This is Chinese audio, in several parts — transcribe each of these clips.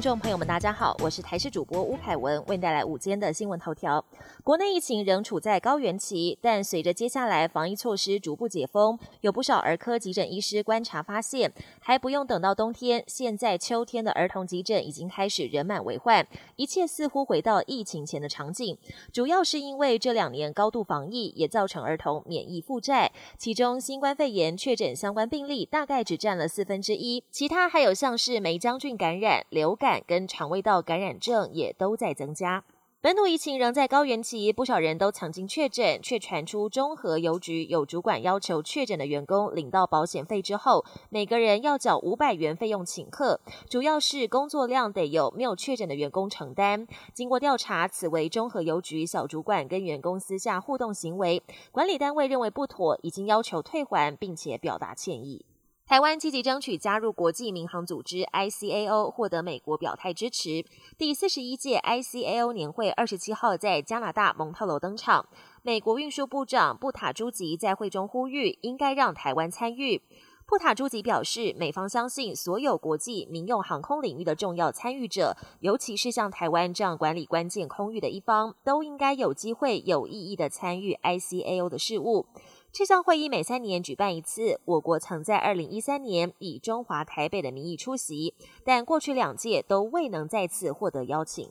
众朋友们，大家好，我是台视主播吴凯文，为您带来午间的新闻头条。国内疫情仍处在高原期，但随着接下来防疫措施逐步解封，有不少儿科急诊医师观察发现，还不用等到冬天，现在秋天的儿童急诊已经开始人满为患，一切似乎回到疫情前的场景。主要是因为这两年高度防疫，也造成儿童免疫负债，其中新冠肺炎确诊相关病例大概只占了四分之一，其他还有像是梅将军感染、流感。跟肠胃道感染症也都在增加，本土疫情仍在高原期，不少人都曾经确诊，却传出中和邮局有主管要求确诊的员工领到保险费之后，每个人要缴五百元费用请客，主要是工作量得由没有确诊的员工承担。经过调查，此为中和邮局小主管跟员工私下互动行为，管理单位认为不妥，已经要求退还，并且表达歉意。台湾积极争取加入国际民航组织 ICAO，获得美国表态支持。第四十一届 ICAO 年会二十七号在加拿大蒙特楼登场。美国运输部长布塔朱吉在会中呼吁，应该让台湾参与。布塔朱吉表示，美方相信所有国际民用航空领域的重要参与者，尤其是像台湾这样管理关键空域的一方，都应该有机会有意义的参与 ICAO 的事务。这项会议每三年举办一次，我国曾在二零一三年以中华台北的名义出席，但过去两届都未能再次获得邀请。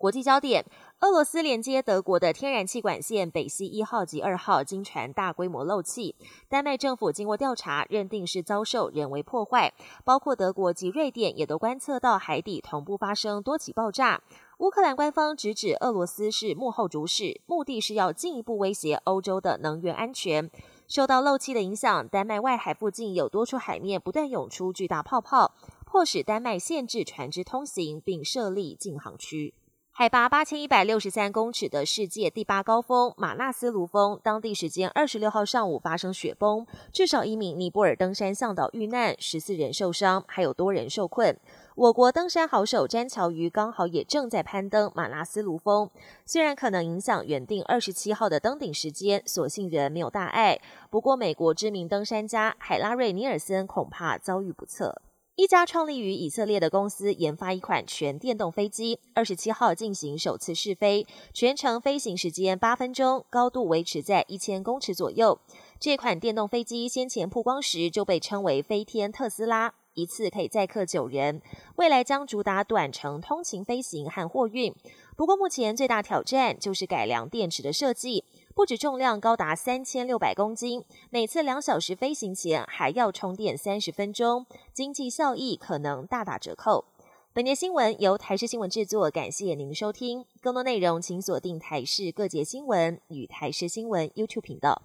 国际焦点：俄罗斯连接德国的天然气管线北溪一号及二号经传大规模漏气，丹麦政府经过调查认定是遭受人为破坏，包括德国及瑞典也都观测到海底同步发生多起爆炸。乌克兰官方直指俄罗斯是幕后主使，目的是要进一步威胁欧洲的能源安全。受到漏气的影响，丹麦外海附近有多处海面不断涌出巨大泡泡，迫使丹麦限制船只通行，并设立禁航区。海拔八千一百六十三公尺的世界第八高峰马纳斯卢峰，当地时间二十六号上午发生雪崩，至少一名尼泊尔登山向导遇难，十四人受伤，还有多人受困。我国登山好手詹乔瑜刚好也正在攀登马纳斯卢峰，虽然可能影响原定二十七号的登顶时间，所幸人没有大碍。不过，美国知名登山家海拉瑞尼尔森恐怕遭遇不测。一家创立于以色列的公司研发一款全电动飞机，二十七号进行首次试飞，全程飞行时间八分钟，高度维持在一千公尺左右。这款电动飞机先前曝光时就被称为“飞天特斯拉”。一次可以载客九人，未来将主打短程通勤飞行和货运。不过目前最大挑战就是改良电池的设计，不止重量高达三千六百公斤，每次两小时飞行前还要充电三十分钟，经济效益可能大打折扣。本节新闻由台视新闻制作，感谢您的收听。更多内容请锁定台视各节新闻与台视新闻 YouTube 频道。